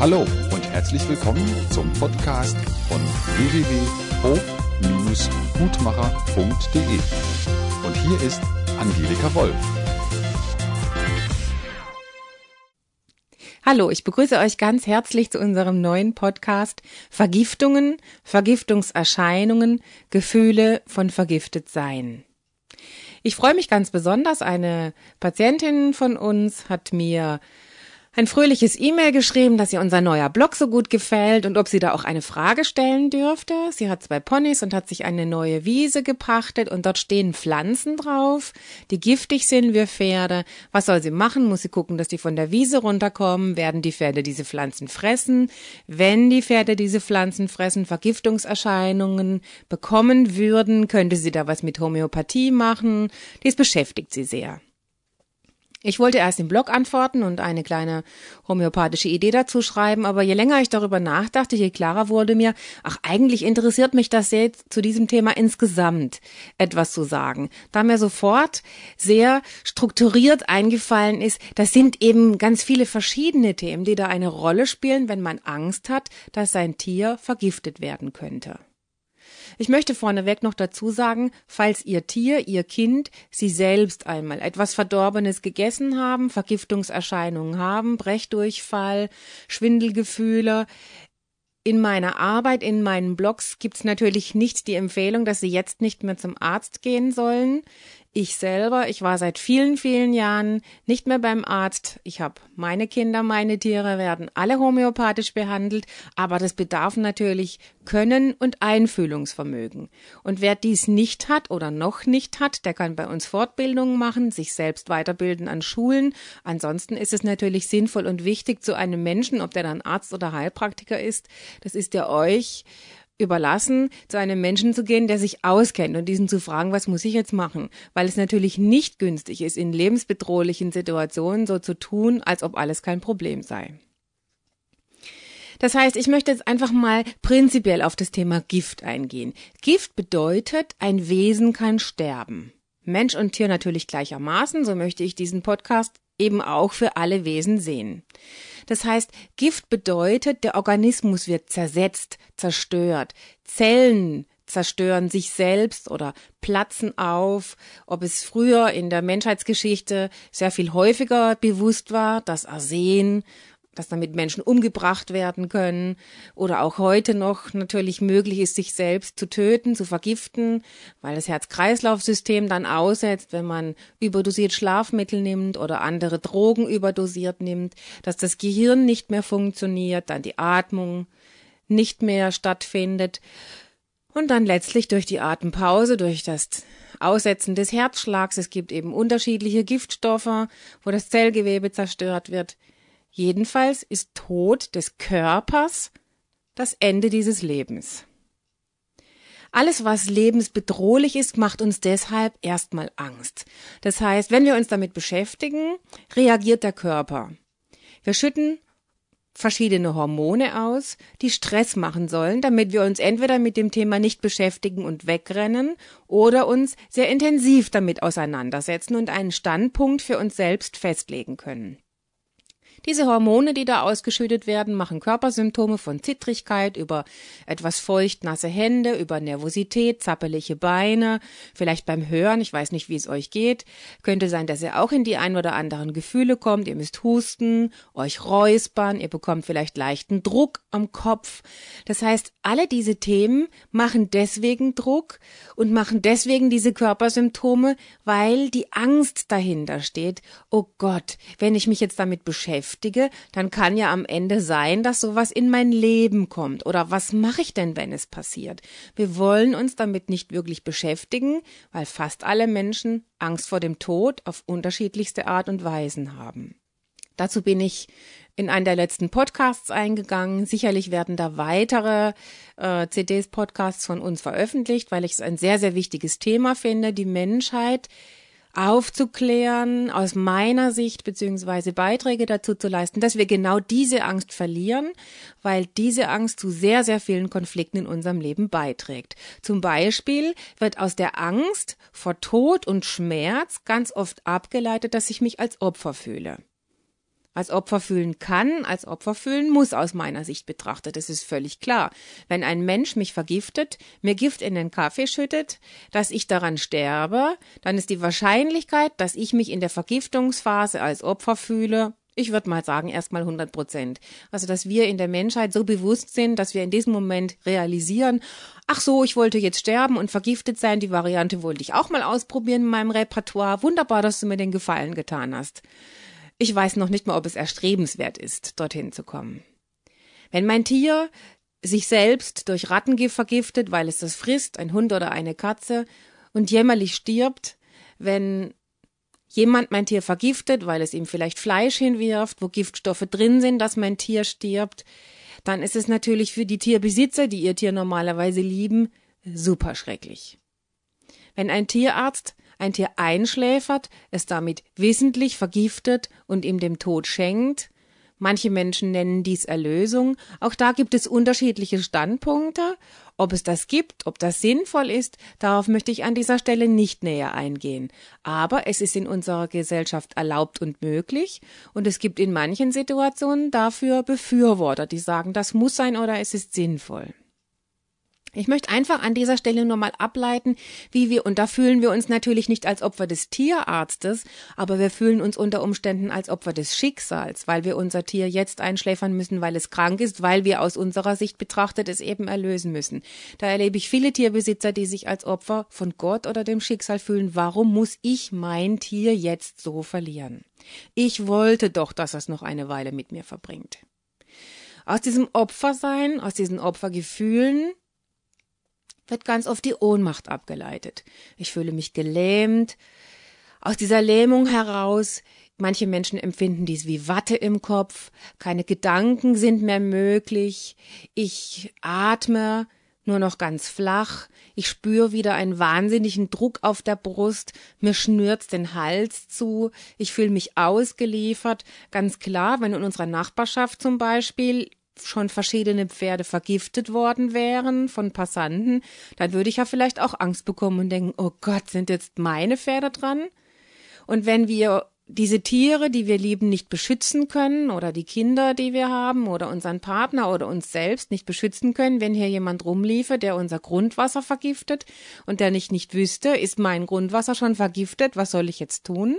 Hallo und herzlich willkommen zum Podcast von www.hof-gutmacher.de. Und hier ist Angelika Wolf. Hallo, ich begrüße euch ganz herzlich zu unserem neuen Podcast Vergiftungen, Vergiftungserscheinungen, Gefühle von vergiftet sein. Ich freue mich ganz besonders. Eine Patientin von uns hat mir ein fröhliches E-Mail geschrieben, dass ihr unser neuer Blog so gut gefällt und ob sie da auch eine Frage stellen dürfte. Sie hat zwei Ponys und hat sich eine neue Wiese gepachtet und dort stehen Pflanzen drauf, die giftig sind wie Pferde. Was soll sie machen? Muss sie gucken, dass die von der Wiese runterkommen? Werden die Pferde diese Pflanzen fressen? Wenn die Pferde diese Pflanzen fressen, Vergiftungserscheinungen bekommen würden, könnte sie da was mit Homöopathie machen? Dies beschäftigt sie sehr. Ich wollte erst im Blog antworten und eine kleine homöopathische Idee dazu schreiben, aber je länger ich darüber nachdachte, je klarer wurde mir, ach, eigentlich interessiert mich das jetzt zu diesem Thema insgesamt etwas zu sagen. Da mir sofort sehr strukturiert eingefallen ist, das sind eben ganz viele verschiedene Themen, die da eine Rolle spielen, wenn man Angst hat, dass sein Tier vergiftet werden könnte. Ich möchte vorneweg noch dazu sagen, falls Ihr Tier, Ihr Kind, Sie selbst einmal etwas Verdorbenes gegessen haben, Vergiftungserscheinungen haben, Brechdurchfall, Schwindelgefühle, in meiner Arbeit, in meinen Blogs gibt's natürlich nicht die Empfehlung, dass Sie jetzt nicht mehr zum Arzt gehen sollen. Ich selber, ich war seit vielen, vielen Jahren nicht mehr beim Arzt. Ich habe meine Kinder, meine Tiere werden alle homöopathisch behandelt, aber das bedarf natürlich Können und Einfühlungsvermögen. Und wer dies nicht hat oder noch nicht hat, der kann bei uns Fortbildungen machen, sich selbst weiterbilden an Schulen. Ansonsten ist es natürlich sinnvoll und wichtig zu einem Menschen, ob der dann Arzt oder Heilpraktiker ist, das ist ja euch überlassen, zu einem Menschen zu gehen, der sich auskennt und diesen zu fragen, was muss ich jetzt machen? Weil es natürlich nicht günstig ist, in lebensbedrohlichen Situationen so zu tun, als ob alles kein Problem sei. Das heißt, ich möchte jetzt einfach mal prinzipiell auf das Thema Gift eingehen. Gift bedeutet, ein Wesen kann sterben. Mensch und Tier natürlich gleichermaßen, so möchte ich diesen Podcast eben auch für alle Wesen sehen. Das heißt, Gift bedeutet, der Organismus wird zersetzt, zerstört. Zellen zerstören sich selbst oder platzen auf, ob es früher in der Menschheitsgeschichte sehr viel häufiger bewusst war, das Arsen dass damit Menschen umgebracht werden können oder auch heute noch natürlich möglich ist, sich selbst zu töten, zu vergiften, weil das Herz-Kreislauf-System dann aussetzt, wenn man überdosiert Schlafmittel nimmt oder andere Drogen überdosiert nimmt, dass das Gehirn nicht mehr funktioniert, dann die Atmung nicht mehr stattfindet und dann letztlich durch die Atempause, durch das Aussetzen des Herzschlags, es gibt eben unterschiedliche Giftstoffe, wo das Zellgewebe zerstört wird, Jedenfalls ist Tod des Körpers das Ende dieses Lebens. Alles, was lebensbedrohlich ist, macht uns deshalb erstmal Angst. Das heißt, wenn wir uns damit beschäftigen, reagiert der Körper. Wir schütten verschiedene Hormone aus, die Stress machen sollen, damit wir uns entweder mit dem Thema nicht beschäftigen und wegrennen oder uns sehr intensiv damit auseinandersetzen und einen Standpunkt für uns selbst festlegen können. Diese Hormone, die da ausgeschüttet werden, machen Körpersymptome von Zittrigkeit über etwas feucht nasse Hände, über Nervosität, zappelige Beine, vielleicht beim Hören, ich weiß nicht, wie es euch geht, könnte sein, dass ihr auch in die ein oder anderen Gefühle kommt, ihr müsst husten, euch räuspern, ihr bekommt vielleicht leichten Druck am Kopf. Das heißt, alle diese Themen machen deswegen Druck und machen deswegen diese Körpersymptome, weil die Angst dahinter steht. Oh Gott, wenn ich mich jetzt damit beschäftige, beschäftige, dann kann ja am Ende sein, dass sowas in mein Leben kommt. Oder was mache ich denn, wenn es passiert? Wir wollen uns damit nicht wirklich beschäftigen, weil fast alle Menschen Angst vor dem Tod auf unterschiedlichste Art und Weisen haben. Dazu bin ich in einen der letzten Podcasts eingegangen. Sicherlich werden da weitere äh, CDs, Podcasts von uns veröffentlicht, weil ich es ein sehr, sehr wichtiges Thema finde. Die Menschheit aufzuklären, aus meiner Sicht beziehungsweise Beiträge dazu zu leisten, dass wir genau diese Angst verlieren, weil diese Angst zu sehr, sehr vielen Konflikten in unserem Leben beiträgt. Zum Beispiel wird aus der Angst vor Tod und Schmerz ganz oft abgeleitet, dass ich mich als Opfer fühle. Als Opfer fühlen kann, als Opfer fühlen muss aus meiner Sicht betrachtet. Das ist völlig klar. Wenn ein Mensch mich vergiftet, mir Gift in den Kaffee schüttet, dass ich daran sterbe, dann ist die Wahrscheinlichkeit, dass ich mich in der Vergiftungsphase als Opfer fühle, ich würde mal sagen, erstmal 100 Prozent. Also, dass wir in der Menschheit so bewusst sind, dass wir in diesem Moment realisieren, ach so, ich wollte jetzt sterben und vergiftet sein, die Variante wollte ich auch mal ausprobieren in meinem Repertoire. Wunderbar, dass du mir den Gefallen getan hast. Ich weiß noch nicht mal, ob es erstrebenswert ist, dorthin zu kommen. Wenn mein Tier sich selbst durch Rattengift vergiftet, weil es das frisst, ein Hund oder eine Katze, und jämmerlich stirbt, wenn jemand mein Tier vergiftet, weil es ihm vielleicht Fleisch hinwirft, wo Giftstoffe drin sind, dass mein Tier stirbt, dann ist es natürlich für die Tierbesitzer, die ihr Tier normalerweise lieben, super schrecklich. Wenn ein Tierarzt ein Tier einschläfert, es damit wissentlich vergiftet und ihm dem Tod schenkt, Manche Menschen nennen dies Erlösung. Auch da gibt es unterschiedliche Standpunkte. Ob es das gibt, ob das sinnvoll ist, darauf möchte ich an dieser Stelle nicht näher eingehen. Aber es ist in unserer Gesellschaft erlaubt und möglich. Und es gibt in manchen Situationen dafür Befürworter, die sagen, das muss sein oder es ist sinnvoll. Ich möchte einfach an dieser Stelle nur mal ableiten, wie wir, und da fühlen wir uns natürlich nicht als Opfer des Tierarztes, aber wir fühlen uns unter Umständen als Opfer des Schicksals, weil wir unser Tier jetzt einschläfern müssen, weil es krank ist, weil wir aus unserer Sicht betrachtet es eben erlösen müssen. Da erlebe ich viele Tierbesitzer, die sich als Opfer von Gott oder dem Schicksal fühlen. Warum muss ich mein Tier jetzt so verlieren? Ich wollte doch, dass es noch eine Weile mit mir verbringt. Aus diesem Opfersein, aus diesen Opfergefühlen wird ganz oft die Ohnmacht abgeleitet. Ich fühle mich gelähmt. Aus dieser Lähmung heraus, manche Menschen empfinden dies wie Watte im Kopf, keine Gedanken sind mehr möglich, ich atme nur noch ganz flach, ich spüre wieder einen wahnsinnigen Druck auf der Brust, mir schnürt's den Hals zu, ich fühle mich ausgeliefert. Ganz klar, wenn in unserer Nachbarschaft zum Beispiel schon verschiedene Pferde vergiftet worden wären von Passanten, dann würde ich ja vielleicht auch Angst bekommen und denken, oh Gott, sind jetzt meine Pferde dran? Und wenn wir diese Tiere, die wir lieben, nicht beschützen können oder die Kinder, die wir haben oder unseren Partner oder uns selbst nicht beschützen können, wenn hier jemand rumliefe, der unser Grundwasser vergiftet und der nicht nicht wüsste, ist mein Grundwasser schon vergiftet, was soll ich jetzt tun?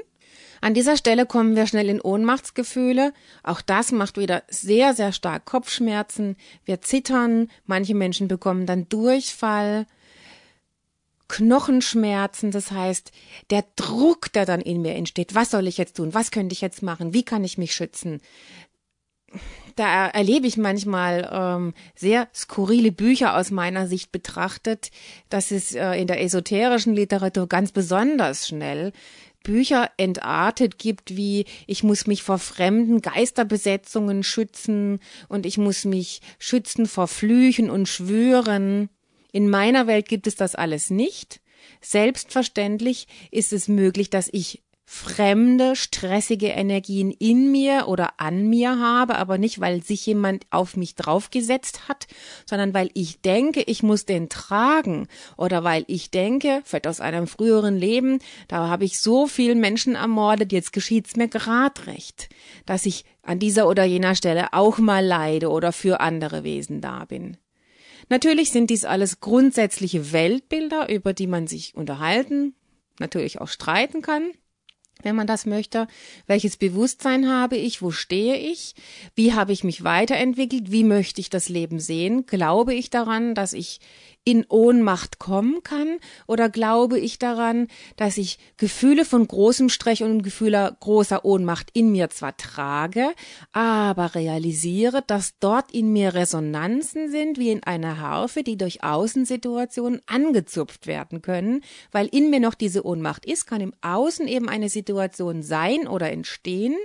An dieser Stelle kommen wir schnell in Ohnmachtsgefühle. Auch das macht wieder sehr, sehr stark Kopfschmerzen. Wir zittern. Manche Menschen bekommen dann Durchfall. Knochenschmerzen, das heißt, der Druck, der dann in mir entsteht, was soll ich jetzt tun, was könnte ich jetzt machen, wie kann ich mich schützen, da erlebe ich manchmal ähm, sehr skurrile Bücher aus meiner Sicht betrachtet. Das ist äh, in der esoterischen Literatur ganz besonders schnell. Bücher entartet gibt, wie ich muss mich vor fremden Geisterbesetzungen schützen und ich muss mich schützen vor Flüchen und Schwüren. In meiner Welt gibt es das alles nicht. Selbstverständlich ist es möglich, dass ich fremde, stressige Energien in mir oder an mir habe, aber nicht, weil sich jemand auf mich draufgesetzt hat, sondern weil ich denke, ich muss den tragen oder weil ich denke, vielleicht aus einem früheren Leben, da habe ich so viel Menschen ermordet, jetzt geschieht's mir grad recht, dass ich an dieser oder jener Stelle auch mal leide oder für andere Wesen da bin. Natürlich sind dies alles grundsätzliche Weltbilder, über die man sich unterhalten, natürlich auch streiten kann wenn man das möchte. Welches Bewusstsein habe ich? Wo stehe ich? Wie habe ich mich weiterentwickelt? Wie möchte ich das Leben sehen? Glaube ich daran, dass ich in Ohnmacht kommen kann? Oder glaube ich daran, dass ich Gefühle von großem Strech und Gefühle großer Ohnmacht in mir zwar trage, aber realisiere, dass dort in mir Resonanzen sind, wie in einer Harfe, die durch Außensituationen angezupft werden können, weil in mir noch diese Ohnmacht ist, kann im Außen eben eine Situation sein oder entstehen,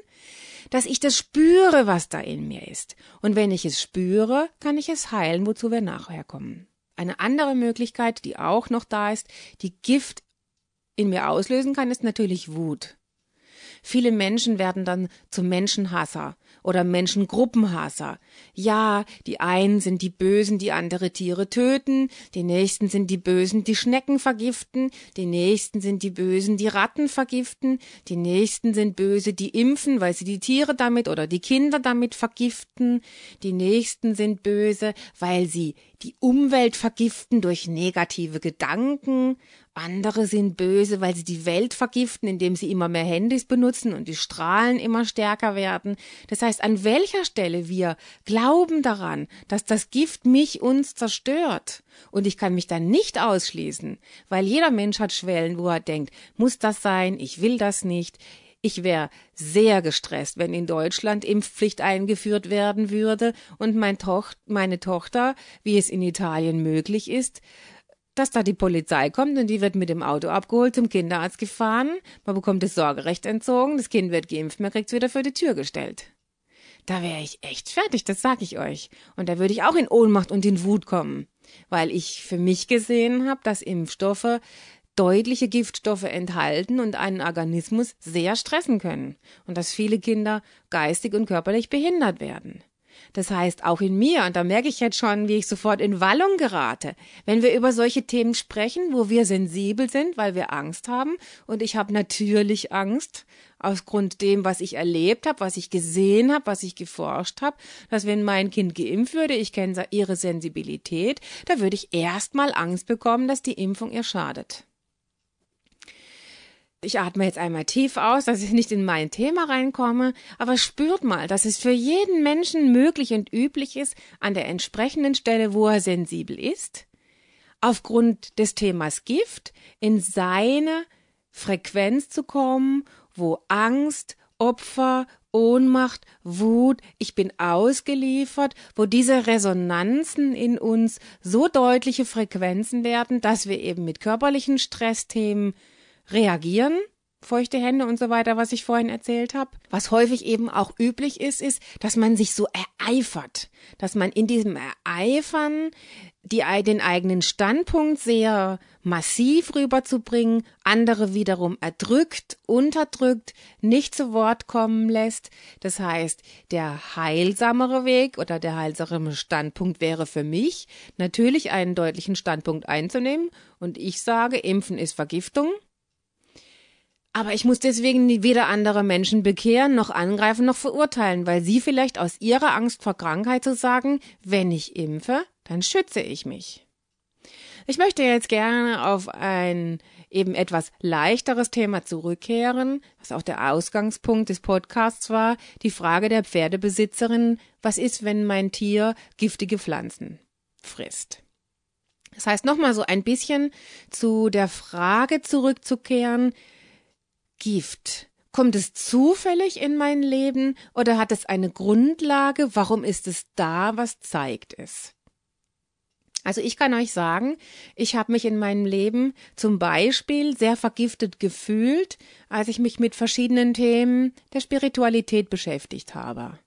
dass ich das spüre, was da in mir ist. Und wenn ich es spüre, kann ich es heilen, wozu wir nachher kommen. Eine andere Möglichkeit, die auch noch da ist, die Gift in mir auslösen kann, ist natürlich Wut. Viele Menschen werden dann zu Menschenhasser oder Menschengruppenhasser. Ja, die einen sind die Bösen, die andere Tiere töten, die nächsten sind die Bösen, die Schnecken vergiften, die nächsten sind die Bösen, die Ratten vergiften, die nächsten sind böse, die impfen, weil sie die Tiere damit oder die Kinder damit vergiften, die nächsten sind böse, weil sie die Umwelt vergiften durch negative Gedanken, andere sind böse, weil sie die Welt vergiften, indem sie immer mehr Handys benutzen und die Strahlen immer stärker werden. Das heißt, an welcher Stelle wir glauben daran, dass das Gift mich uns zerstört. Und ich kann mich dann nicht ausschließen, weil jeder Mensch hat Schwellen, wo er denkt, muss das sein, ich will das nicht. Ich wäre sehr gestresst, wenn in Deutschland Impfpflicht eingeführt werden würde und mein Toch meine Tochter, wie es in Italien möglich ist, dass da die Polizei kommt und die wird mit dem Auto abgeholt, zum Kinderarzt gefahren, man bekommt das Sorgerecht entzogen, das Kind wird geimpft, man kriegt's wieder vor die Tür gestellt. Da wäre ich echt fertig, das sag ich euch. Und da würde ich auch in Ohnmacht und in Wut kommen, weil ich für mich gesehen habe, dass Impfstoffe deutliche Giftstoffe enthalten und einen Organismus sehr stressen können und dass viele Kinder geistig und körperlich behindert werden. Das heißt, auch in mir, und da merke ich jetzt schon, wie ich sofort in Wallung gerate, wenn wir über solche Themen sprechen, wo wir sensibel sind, weil wir Angst haben, und ich habe natürlich Angst, aus Grund dem, was ich erlebt habe, was ich gesehen habe, was ich geforscht habe, dass wenn mein Kind geimpft würde, ich kenne ihre Sensibilität, da würde ich erstmal Angst bekommen, dass die Impfung ihr schadet. Ich atme jetzt einmal tief aus, dass ich nicht in mein Thema reinkomme, aber spürt mal, dass es für jeden Menschen möglich und üblich ist, an der entsprechenden Stelle, wo er sensibel ist, aufgrund des Themas Gift in seine Frequenz zu kommen, wo Angst, Opfer, Ohnmacht, Wut, ich bin ausgeliefert, wo diese Resonanzen in uns so deutliche Frequenzen werden, dass wir eben mit körperlichen Stressthemen reagieren, feuchte Hände und so weiter, was ich vorhin erzählt habe. Was häufig eben auch üblich ist, ist, dass man sich so ereifert, dass man in diesem Ereifern die, den eigenen Standpunkt sehr massiv rüberzubringen, andere wiederum erdrückt, unterdrückt, nicht zu Wort kommen lässt. Das heißt, der heilsamere Weg oder der heilsamere Standpunkt wäre für mich natürlich einen deutlichen Standpunkt einzunehmen und ich sage, Impfen ist Vergiftung aber ich muss deswegen weder andere Menschen bekehren, noch angreifen, noch verurteilen, weil sie vielleicht aus ihrer Angst vor Krankheit zu sagen, wenn ich impfe, dann schütze ich mich. Ich möchte jetzt gerne auf ein eben etwas leichteres Thema zurückkehren, was auch der Ausgangspunkt des Podcasts war, die Frage der Pferdebesitzerin, was ist, wenn mein Tier giftige Pflanzen frisst? Das heißt, nochmal so ein bisschen zu der Frage zurückzukehren, Gift. Kommt es zufällig in mein Leben oder hat es eine Grundlage? Warum ist es da? Was zeigt es? Also ich kann euch sagen, ich habe mich in meinem Leben zum Beispiel sehr vergiftet gefühlt, als ich mich mit verschiedenen Themen der Spiritualität beschäftigt habe.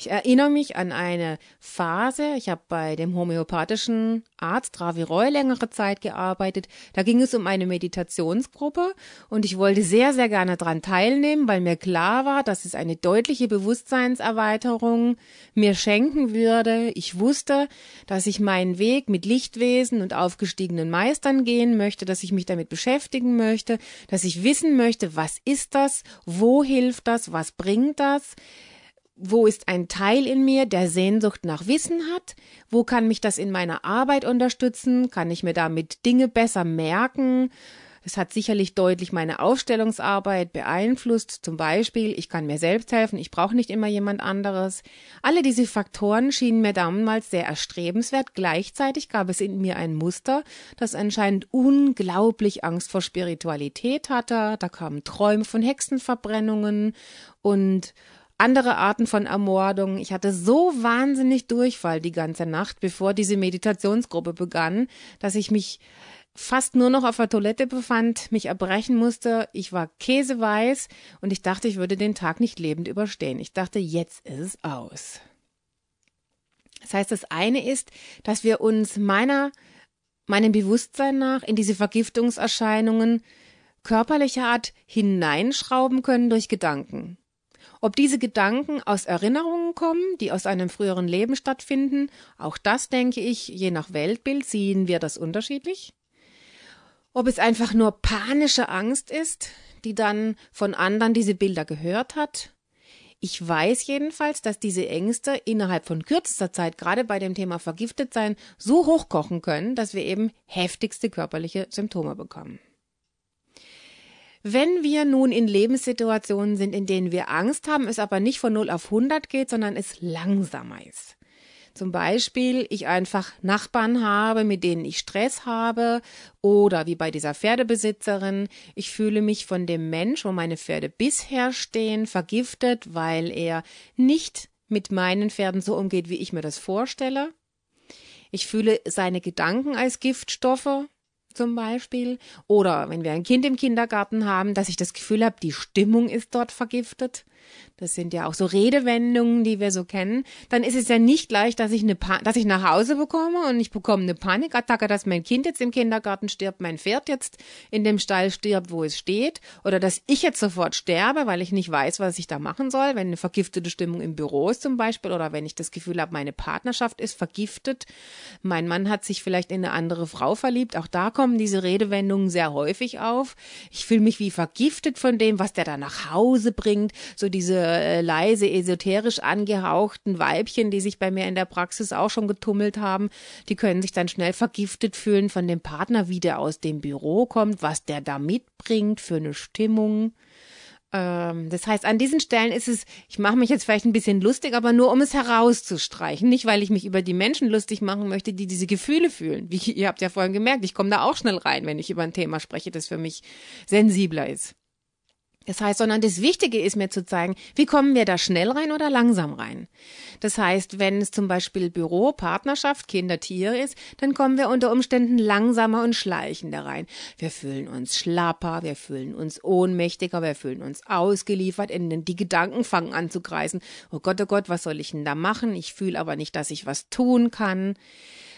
Ich erinnere mich an eine Phase, ich habe bei dem homöopathischen Arzt Ravi Roy längere Zeit gearbeitet. Da ging es um eine Meditationsgruppe und ich wollte sehr, sehr gerne daran teilnehmen, weil mir klar war, dass es eine deutliche Bewusstseinserweiterung mir schenken würde. Ich wusste, dass ich meinen Weg mit Lichtwesen und aufgestiegenen Meistern gehen möchte, dass ich mich damit beschäftigen möchte, dass ich wissen möchte, was ist das, wo hilft das, was bringt das wo ist ein Teil in mir, der Sehnsucht nach Wissen hat? Wo kann mich das in meiner Arbeit unterstützen? Kann ich mir damit Dinge besser merken? Es hat sicherlich deutlich meine Aufstellungsarbeit beeinflusst. Zum Beispiel, ich kann mir selbst helfen, ich brauche nicht immer jemand anderes. Alle diese Faktoren schienen mir damals sehr erstrebenswert. Gleichzeitig gab es in mir ein Muster, das anscheinend unglaublich Angst vor Spiritualität hatte. Da kamen Träume von Hexenverbrennungen und andere Arten von Ermordungen. Ich hatte so wahnsinnig Durchfall die ganze Nacht, bevor diese Meditationsgruppe begann, dass ich mich fast nur noch auf der Toilette befand, mich erbrechen musste. Ich war käseweiß und ich dachte, ich würde den Tag nicht lebend überstehen. Ich dachte, jetzt ist es aus. Das heißt, das eine ist, dass wir uns meiner, meinem Bewusstsein nach in diese Vergiftungserscheinungen körperlicher Art hineinschrauben können durch Gedanken. Ob diese Gedanken aus Erinnerungen kommen, die aus einem früheren Leben stattfinden, auch das denke ich, je nach Weltbild sehen wir das unterschiedlich. Ob es einfach nur panische Angst ist, die dann von anderen diese Bilder gehört hat. Ich weiß jedenfalls, dass diese Ängste innerhalb von kürzester Zeit, gerade bei dem Thema Vergiftetsein, so hochkochen können, dass wir eben heftigste körperliche Symptome bekommen. Wenn wir nun in Lebenssituationen sind, in denen wir Angst haben, es aber nicht von 0 auf 100 geht, sondern es langsamer ist. Zum Beispiel, ich einfach Nachbarn habe, mit denen ich Stress habe, oder wie bei dieser Pferdebesitzerin, ich fühle mich von dem Mensch, wo meine Pferde bisher stehen, vergiftet, weil er nicht mit meinen Pferden so umgeht, wie ich mir das vorstelle. Ich fühle seine Gedanken als Giftstoffe, zum Beispiel. Oder wenn wir ein Kind im Kindergarten haben, dass ich das Gefühl habe, die Stimmung ist dort vergiftet. Das sind ja auch so Redewendungen, die wir so kennen. Dann ist es ja nicht gleich, dass ich, eine pa dass ich nach Hause bekomme und ich bekomme eine Panikattacke, dass mein Kind jetzt im Kindergarten stirbt, mein Pferd jetzt in dem Stall stirbt, wo es steht. Oder dass ich jetzt sofort sterbe, weil ich nicht weiß, was ich da machen soll. Wenn eine vergiftete Stimmung im Büro ist zum Beispiel. Oder wenn ich das Gefühl habe, meine Partnerschaft ist vergiftet. Mein Mann hat sich vielleicht in eine andere Frau verliebt. Auch da kommen diese Redewendungen sehr häufig auf. Ich fühle mich wie vergiftet von dem, was der da nach Hause bringt. So diese äh, leise, esoterisch angehauchten Weibchen, die sich bei mir in der Praxis auch schon getummelt haben, die können sich dann schnell vergiftet fühlen von dem Partner, wie der aus dem Büro kommt, was der da mitbringt für eine Stimmung ähm, das heißt, an diesen Stellen ist es, ich mache mich jetzt vielleicht ein bisschen lustig, aber nur um es herauszustreichen. Nicht, weil ich mich über die Menschen lustig machen möchte, die diese Gefühle fühlen. Wie ihr habt ja vorhin gemerkt, ich komme da auch schnell rein, wenn ich über ein Thema spreche, das für mich sensibler ist. Das heißt, sondern das Wichtige ist mir zu zeigen, wie kommen wir da schnell rein oder langsam rein. Das heißt, wenn es zum Beispiel Büro, Partnerschaft, Kinder, Tiere ist, dann kommen wir unter Umständen langsamer und schleichender rein. Wir fühlen uns schlapper, wir fühlen uns ohnmächtiger, wir fühlen uns ausgeliefert, in die Gedanken fangen an zu kreisen. Oh Gott, oh Gott, was soll ich denn da machen? Ich fühle aber nicht, dass ich was tun kann.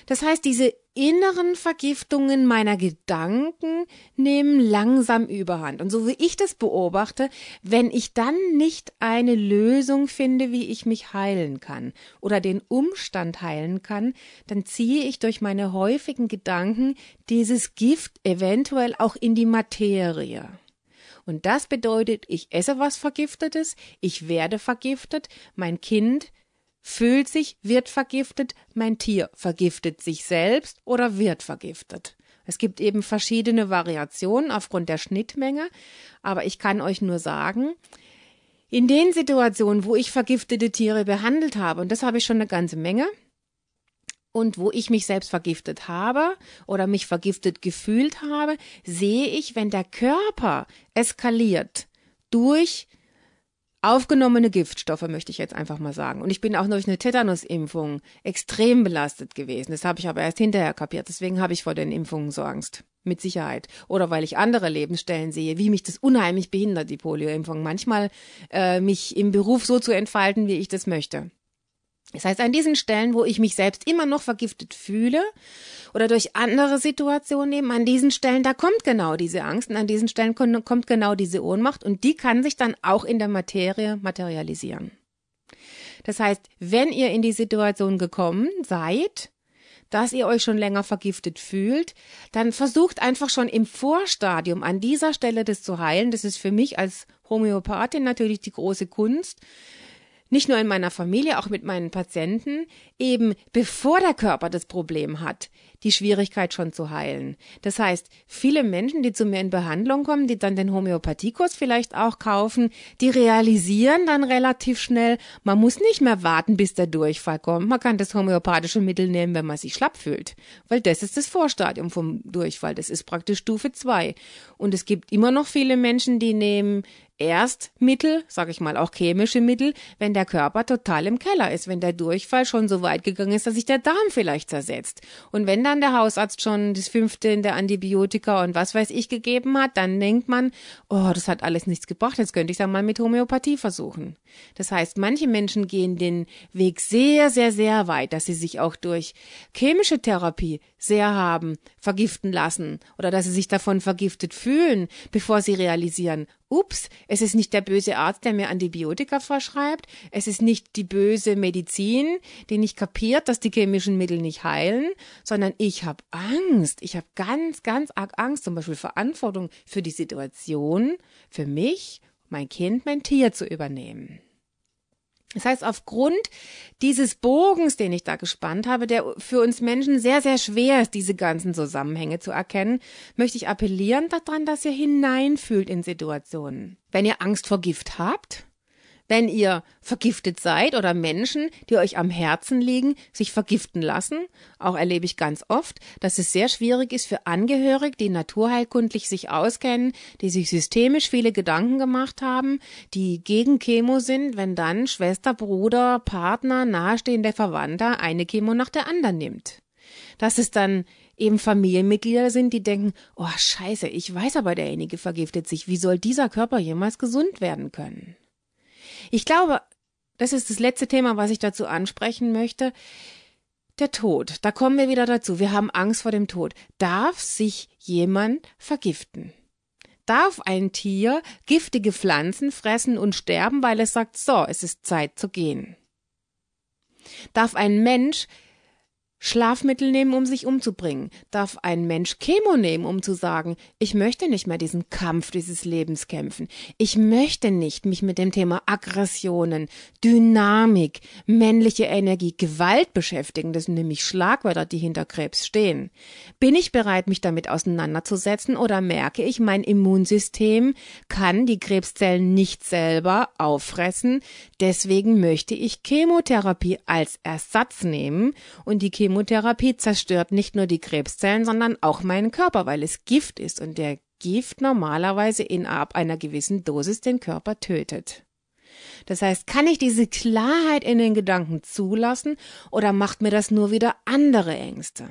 Das heißt, diese inneren Vergiftungen meiner Gedanken nehmen langsam überhand. Und so wie ich das beobachte, wenn ich dann nicht eine Lösung finde, wie ich mich heilen kann oder den Umstand heilen kann, dann ziehe ich durch meine häufigen Gedanken dieses Gift eventuell auch in die Materie. Und das bedeutet, ich esse was Vergiftetes, ich werde vergiftet, mein Kind fühlt sich, wird vergiftet, mein Tier vergiftet sich selbst oder wird vergiftet. Es gibt eben verschiedene Variationen aufgrund der Schnittmenge, aber ich kann euch nur sagen, in den Situationen, wo ich vergiftete Tiere behandelt habe, und das habe ich schon eine ganze Menge, und wo ich mich selbst vergiftet habe oder mich vergiftet gefühlt habe, sehe ich, wenn der Körper eskaliert durch aufgenommene Giftstoffe, möchte ich jetzt einfach mal sagen. Und ich bin auch durch eine Tetanusimpfung extrem belastet gewesen. Das habe ich aber erst hinterher kapiert. Deswegen habe ich vor den Impfungen so Angst. Mit Sicherheit. Oder weil ich andere Lebensstellen sehe, wie mich das unheimlich behindert, die Polioimpfung. Manchmal äh, mich im Beruf so zu entfalten, wie ich das möchte. Das heißt, an diesen Stellen, wo ich mich selbst immer noch vergiftet fühle oder durch andere Situationen eben, an diesen Stellen, da kommt genau diese Angst und an diesen Stellen kommt genau diese Ohnmacht und die kann sich dann auch in der Materie materialisieren. Das heißt, wenn ihr in die Situation gekommen seid, dass ihr euch schon länger vergiftet fühlt, dann versucht einfach schon im Vorstadium an dieser Stelle das zu heilen. Das ist für mich als Homöopathin natürlich die große Kunst, nicht nur in meiner Familie, auch mit meinen Patienten, eben bevor der Körper das Problem hat, die Schwierigkeit schon zu heilen. Das heißt, viele Menschen, die zu mir in Behandlung kommen, die dann den Homöopathiekurs vielleicht auch kaufen, die realisieren dann relativ schnell, man muss nicht mehr warten, bis der Durchfall kommt. Man kann das homöopathische Mittel nehmen, wenn man sich schlapp fühlt. Weil das ist das Vorstadium vom Durchfall. Das ist praktisch Stufe zwei. Und es gibt immer noch viele Menschen, die nehmen erst Mittel, sage ich mal auch chemische Mittel, wenn der Körper total im Keller ist, wenn der Durchfall schon so weit gegangen ist, dass sich der Darm vielleicht zersetzt. Und wenn dann der Hausarzt schon das fünfte in der Antibiotika und was weiß ich gegeben hat, dann denkt man, oh, das hat alles nichts gebracht, jetzt könnte ich dann mal mit Homöopathie versuchen. Das heißt, manche Menschen gehen den Weg sehr, sehr, sehr weit, dass sie sich auch durch chemische Therapie sehr haben, vergiften lassen oder dass sie sich davon vergiftet fühlen, bevor sie realisieren, ups, es ist nicht der böse Arzt, der mir Antibiotika verschreibt, es ist nicht die böse Medizin, die nicht kapiert, dass die chemischen Mittel nicht heilen, sondern ich habe Angst, ich habe ganz, ganz arg Angst, zum Beispiel Verantwortung für die Situation, für mich, mein Kind, mein Tier zu übernehmen. Das heißt, aufgrund dieses Bogens, den ich da gespannt habe, der für uns Menschen sehr, sehr schwer ist, diese ganzen Zusammenhänge zu erkennen, möchte ich appellieren daran, dass ihr hineinfühlt in Situationen. Wenn ihr Angst vor Gift habt, wenn ihr vergiftet seid oder Menschen, die euch am Herzen liegen, sich vergiften lassen. Auch erlebe ich ganz oft, dass es sehr schwierig ist für Angehörige, die naturheilkundlich sich auskennen, die sich systemisch viele Gedanken gemacht haben, die gegen Chemo sind, wenn dann Schwester, Bruder, Partner, nahestehender Verwandter eine Chemo nach der anderen nimmt. Dass es dann eben Familienmitglieder sind, die denken, oh scheiße, ich weiß aber, derjenige vergiftet sich, wie soll dieser Körper jemals gesund werden können? Ich glaube, das ist das letzte Thema, was ich dazu ansprechen möchte. Der Tod. Da kommen wir wieder dazu. Wir haben Angst vor dem Tod. Darf sich jemand vergiften? Darf ein Tier giftige Pflanzen fressen und sterben, weil es sagt, so, es ist Zeit zu gehen? Darf ein Mensch Schlafmittel nehmen, um sich umzubringen? Darf ein Mensch Chemo nehmen, um zu sagen, ich möchte nicht mehr diesen Kampf dieses Lebens kämpfen. Ich möchte nicht mich mit dem Thema Aggressionen, Dynamik, männliche Energie, Gewalt beschäftigen. Das sind nämlich Schlagwörter, die hinter Krebs stehen. Bin ich bereit, mich damit auseinanderzusetzen oder merke ich, mein Immunsystem kann die Krebszellen nicht selber auffressen? Deswegen möchte ich Chemotherapie als Ersatz nehmen und die Chemotherapie Chemotherapie zerstört nicht nur die Krebszellen, sondern auch meinen Körper, weil es Gift ist und der Gift normalerweise in ab einer gewissen Dosis den Körper tötet. Das heißt, kann ich diese Klarheit in den Gedanken zulassen oder macht mir das nur wieder andere Ängste?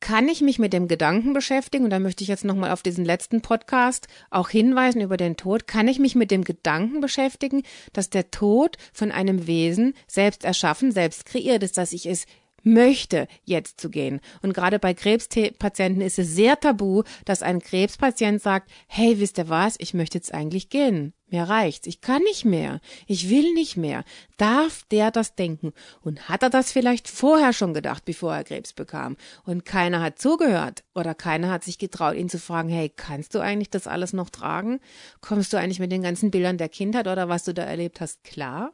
Kann ich mich mit dem Gedanken beschäftigen, und da möchte ich jetzt nochmal auf diesen letzten Podcast auch hinweisen über den Tod, kann ich mich mit dem Gedanken beschäftigen, dass der Tod von einem Wesen selbst erschaffen, selbst kreiert ist, dass ich es möchte, jetzt zu gehen. Und gerade bei Krebspatienten ist es sehr tabu, dass ein Krebspatient sagt, hey, wisst ihr was, ich möchte jetzt eigentlich gehen. Mir reicht's. Ich kann nicht mehr. Ich will nicht mehr. Darf der das denken? Und hat er das vielleicht vorher schon gedacht, bevor er Krebs bekam? Und keiner hat zugehört oder keiner hat sich getraut, ihn zu fragen, hey, kannst du eigentlich das alles noch tragen? Kommst du eigentlich mit den ganzen Bildern der Kindheit oder was du da erlebt hast klar?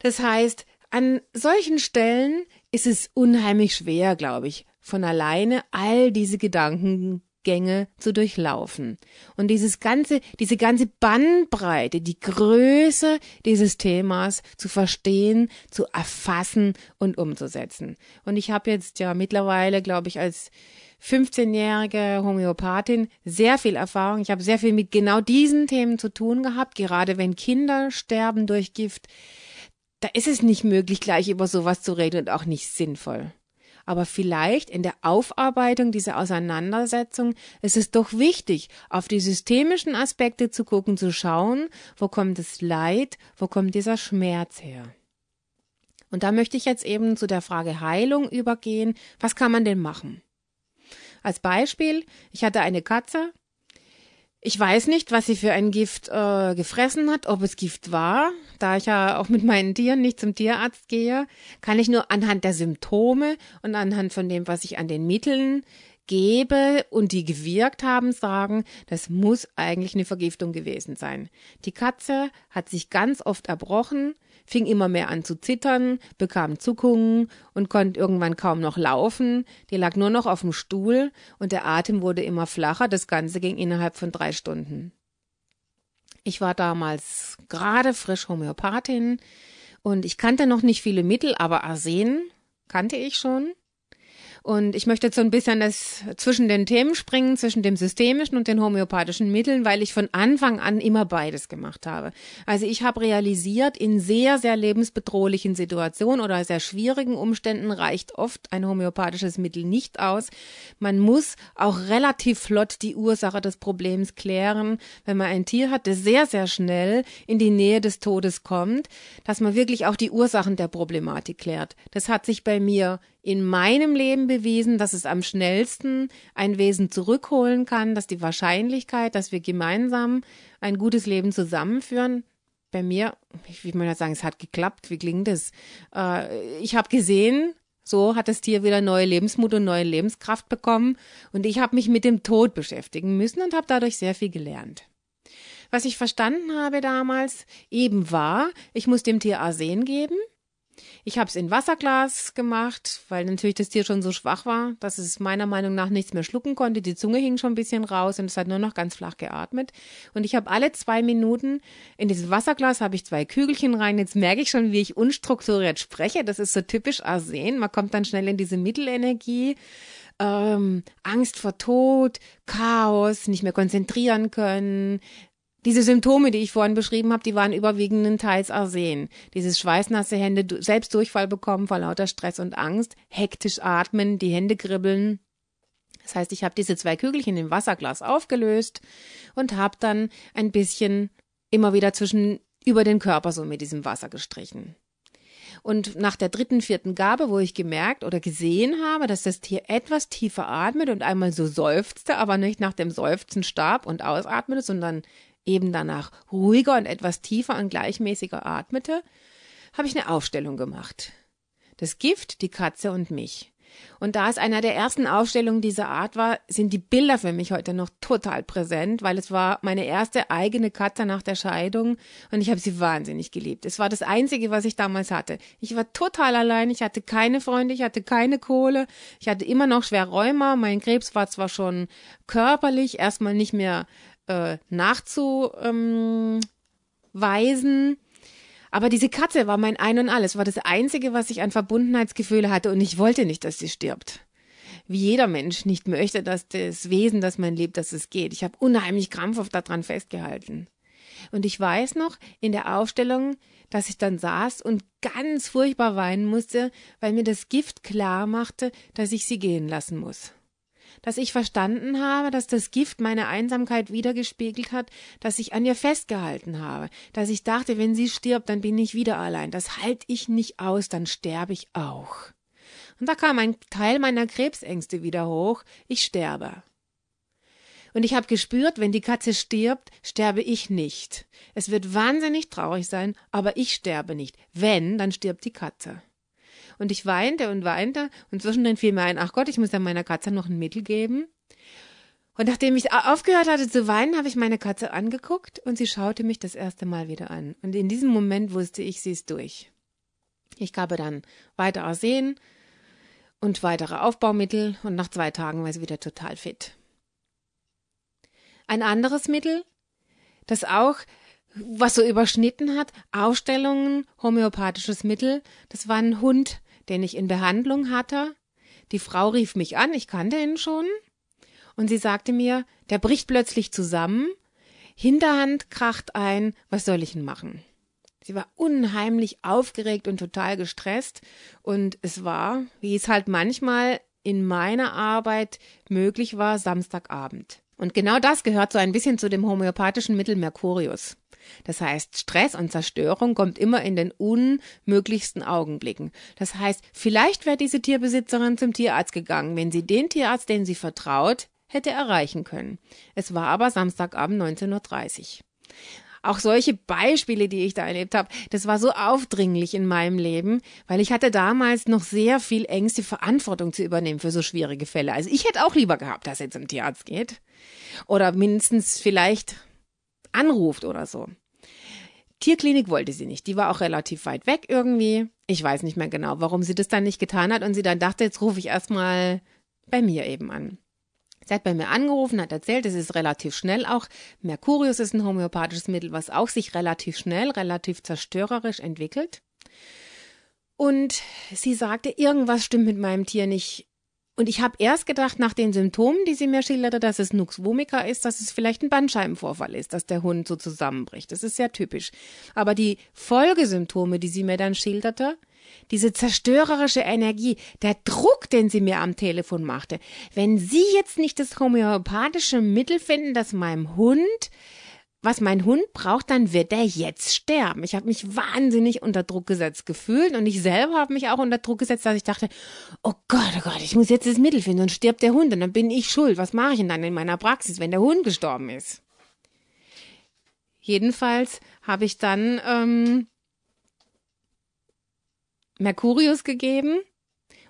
Das heißt, an solchen Stellen ist es unheimlich schwer, glaube ich, von alleine all diese Gedankengänge zu durchlaufen. Und dieses ganze, diese ganze Bandbreite, die Größe dieses Themas zu verstehen, zu erfassen und umzusetzen. Und ich habe jetzt ja mittlerweile, glaube ich, als 15-jährige Homöopathin sehr viel Erfahrung. Ich habe sehr viel mit genau diesen Themen zu tun gehabt, gerade wenn Kinder sterben durch Gift da ist es nicht möglich, gleich über sowas zu reden und auch nicht sinnvoll. Aber vielleicht in der Aufarbeitung dieser Auseinandersetzung ist es doch wichtig, auf die systemischen Aspekte zu gucken, zu schauen, wo kommt das Leid, wo kommt dieser Schmerz her. Und da möchte ich jetzt eben zu der Frage Heilung übergehen. Was kann man denn machen? Als Beispiel, ich hatte eine Katze, ich weiß nicht, was sie für ein Gift äh, gefressen hat, ob es Gift war. Da ich ja auch mit meinen Tieren nicht zum Tierarzt gehe, kann ich nur anhand der Symptome und anhand von dem, was ich an den Mitteln gebe und die gewirkt haben, sagen, das muss eigentlich eine Vergiftung gewesen sein. Die Katze hat sich ganz oft erbrochen, fing immer mehr an zu zittern, bekam Zuckungen und konnte irgendwann kaum noch laufen. Die lag nur noch auf dem Stuhl und der Atem wurde immer flacher. Das Ganze ging innerhalb von drei Stunden. Ich war damals gerade frisch Homöopathin und ich kannte noch nicht viele Mittel, aber Arsen kannte ich schon. Und ich möchte jetzt so ein bisschen das zwischen den Themen springen, zwischen dem systemischen und den homöopathischen Mitteln, weil ich von Anfang an immer beides gemacht habe. Also ich habe realisiert, in sehr, sehr lebensbedrohlichen Situationen oder sehr schwierigen Umständen reicht oft ein homöopathisches Mittel nicht aus. Man muss auch relativ flott die Ursache des Problems klären, wenn man ein Tier hat, das sehr, sehr schnell in die Nähe des Todes kommt, dass man wirklich auch die Ursachen der Problematik klärt. Das hat sich bei mir in meinem Leben bewiesen, dass es am schnellsten ein Wesen zurückholen kann, dass die Wahrscheinlichkeit, dass wir gemeinsam ein gutes Leben zusammenführen, bei mir, ich will mal sagen, es hat geklappt. Wie klingt das? Äh, ich habe gesehen, so hat das Tier wieder neue Lebensmut und neue Lebenskraft bekommen. Und ich habe mich mit dem Tod beschäftigen müssen und habe dadurch sehr viel gelernt. Was ich verstanden habe damals eben war, ich muss dem Tier Arsen geben. Ich habe es in Wasserglas gemacht, weil natürlich das Tier schon so schwach war, dass es meiner Meinung nach nichts mehr schlucken konnte. Die Zunge hing schon ein bisschen raus und es hat nur noch ganz flach geatmet. Und ich habe alle zwei Minuten in dieses Wasserglas habe ich zwei Kügelchen rein. Jetzt merke ich schon, wie ich unstrukturiert spreche. Das ist so typisch Arsen. Man kommt dann schnell in diese Mittelenergie. Ähm, Angst vor Tod, Chaos, nicht mehr konzentrieren können, diese Symptome, die ich vorhin beschrieben habe, die waren überwiegendenteils Arsen. Dieses schweißnasse Hände, selbst Durchfall bekommen vor lauter Stress und Angst, hektisch atmen, die Hände kribbeln. Das heißt, ich habe diese zwei Kügelchen im Wasserglas aufgelöst und habe dann ein bisschen immer wieder zwischen über den Körper so mit diesem Wasser gestrichen. Und nach der dritten, vierten Gabe, wo ich gemerkt oder gesehen habe, dass das Tier etwas tiefer atmet und einmal so seufzte, aber nicht nach dem Seufzen starb und ausatmete, sondern eben danach ruhiger und etwas tiefer und gleichmäßiger atmete, habe ich eine Aufstellung gemacht. Das Gift, die Katze und mich. Und da es einer der ersten Aufstellungen dieser Art war, sind die Bilder für mich heute noch total präsent, weil es war meine erste eigene Katze nach der Scheidung und ich habe sie wahnsinnig geliebt. Es war das Einzige, was ich damals hatte. Ich war total allein, ich hatte keine Freunde, ich hatte keine Kohle, ich hatte immer noch schwer Rheuma, mein Krebs war zwar schon körperlich erstmal nicht mehr äh, nachzuweisen. Aber diese Katze war mein Ein und Alles, war das Einzige, was ich an Verbundenheitsgefühle hatte und ich wollte nicht, dass sie stirbt. Wie jeder Mensch nicht möchte, dass das Wesen, das man lebt, dass es geht. Ich habe unheimlich krampfhaft daran festgehalten. Und ich weiß noch in der Aufstellung, dass ich dann saß und ganz furchtbar weinen musste, weil mir das Gift klar machte, dass ich sie gehen lassen muss dass ich verstanden habe, dass das Gift meine Einsamkeit wiedergespiegelt hat, dass ich an ihr festgehalten habe, dass ich dachte, wenn sie stirbt, dann bin ich wieder allein. Das halte ich nicht aus, dann sterbe ich auch. Und da kam ein Teil meiner Krebsängste wieder hoch, ich sterbe. Und ich habe gespürt, wenn die Katze stirbt, sterbe ich nicht. Es wird wahnsinnig traurig sein, aber ich sterbe nicht. Wenn, dann stirbt die Katze. Und ich weinte und weinte und zwischendrin fiel mir ein, ach Gott, ich muss ja meiner Katze noch ein Mittel geben. Und nachdem ich aufgehört hatte zu weinen, habe ich meine Katze angeguckt und sie schaute mich das erste Mal wieder an. Und in diesem Moment wusste ich, sie ist durch. Ich gab dann weiter Arsen und weitere Aufbaumittel und nach zwei Tagen war sie wieder total fit. Ein anderes Mittel, das auch was so überschnitten hat, Ausstellungen, homöopathisches Mittel, das war ein Hund, den ich in Behandlung hatte. Die Frau rief mich an, ich kannte ihn schon, und sie sagte mir, der bricht plötzlich zusammen, Hinterhand kracht ein, was soll ich denn machen? Sie war unheimlich aufgeregt und total gestresst, und es war, wie es halt manchmal in meiner Arbeit möglich war, Samstagabend. Und genau das gehört so ein bisschen zu dem homöopathischen Mittel Mercurius. Das heißt, Stress und Zerstörung kommt immer in den unmöglichsten Augenblicken. Das heißt, vielleicht wäre diese Tierbesitzerin zum Tierarzt gegangen, wenn sie den Tierarzt, den sie vertraut, hätte erreichen können. Es war aber Samstagabend 19.30 Uhr. Auch solche Beispiele, die ich da erlebt habe, das war so aufdringlich in meinem Leben, weil ich hatte damals noch sehr viel Ängste, Verantwortung zu übernehmen für so schwierige Fälle. Also ich hätte auch lieber gehabt, dass er zum Tierarzt geht. Oder mindestens vielleicht anruft oder so. Tierklinik wollte sie nicht. Die war auch relativ weit weg irgendwie. Ich weiß nicht mehr genau, warum sie das dann nicht getan hat und sie dann dachte, jetzt rufe ich erstmal bei mir eben an. Sie hat bei mir angerufen, hat erzählt, es ist relativ schnell auch. Mercurius ist ein homöopathisches Mittel, was auch sich relativ schnell, relativ zerstörerisch entwickelt. Und sie sagte, irgendwas stimmt mit meinem Tier nicht. Und ich habe erst gedacht, nach den Symptomen, die sie mir schilderte, dass es Nux vomica ist, dass es vielleicht ein Bandscheibenvorfall ist, dass der Hund so zusammenbricht. Das ist sehr typisch. Aber die Folgesymptome, die sie mir dann schilderte, diese zerstörerische Energie, der Druck, den sie mir am Telefon machte, wenn sie jetzt nicht das homöopathische Mittel finden, das meinem Hund was mein Hund braucht, dann wird er jetzt sterben. Ich habe mich wahnsinnig unter Druck gesetzt gefühlt und ich selber habe mich auch unter Druck gesetzt, dass ich dachte, oh Gott, oh Gott, ich muss jetzt das Mittel finden und stirbt der Hund und dann bin ich schuld. Was mache ich denn dann in meiner Praxis, wenn der Hund gestorben ist? Jedenfalls habe ich dann ähm, Mercurius gegeben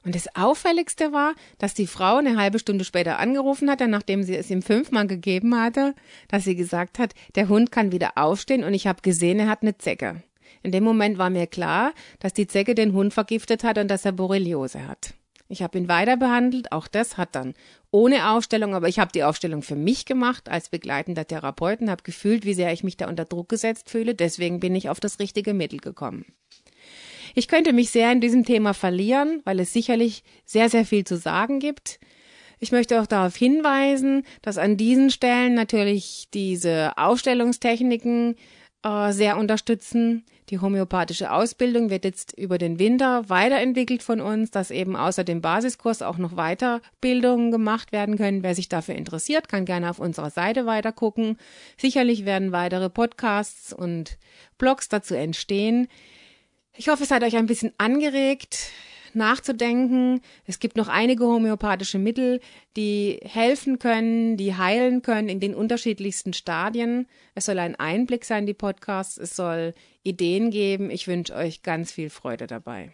und das Auffälligste war, dass die Frau eine halbe Stunde später angerufen hatte, nachdem sie es ihm fünfmal gegeben hatte, dass sie gesagt hat, der Hund kann wieder aufstehen und ich habe gesehen, er hat eine Zecke. In dem Moment war mir klar, dass die Zecke den Hund vergiftet hat und dass er Borreliose hat. Ich habe ihn weiter behandelt, auch das hat dann ohne Aufstellung, aber ich habe die Aufstellung für mich gemacht als begleitender Therapeuten, habe gefühlt, wie sehr ich mich da unter Druck gesetzt fühle, deswegen bin ich auf das richtige Mittel gekommen. Ich könnte mich sehr in diesem Thema verlieren, weil es sicherlich sehr, sehr viel zu sagen gibt. Ich möchte auch darauf hinweisen, dass an diesen Stellen natürlich diese Aufstellungstechniken äh, sehr unterstützen. Die homöopathische Ausbildung wird jetzt über den Winter weiterentwickelt von uns, dass eben außer dem Basiskurs auch noch Weiterbildungen gemacht werden können. Wer sich dafür interessiert, kann gerne auf unserer Seite weiter gucken. Sicherlich werden weitere Podcasts und Blogs dazu entstehen. Ich hoffe, es hat euch ein bisschen angeregt, nachzudenken. Es gibt noch einige homöopathische Mittel, die helfen können, die heilen können in den unterschiedlichsten Stadien. Es soll ein Einblick sein, die Podcasts. Es soll Ideen geben. Ich wünsche euch ganz viel Freude dabei.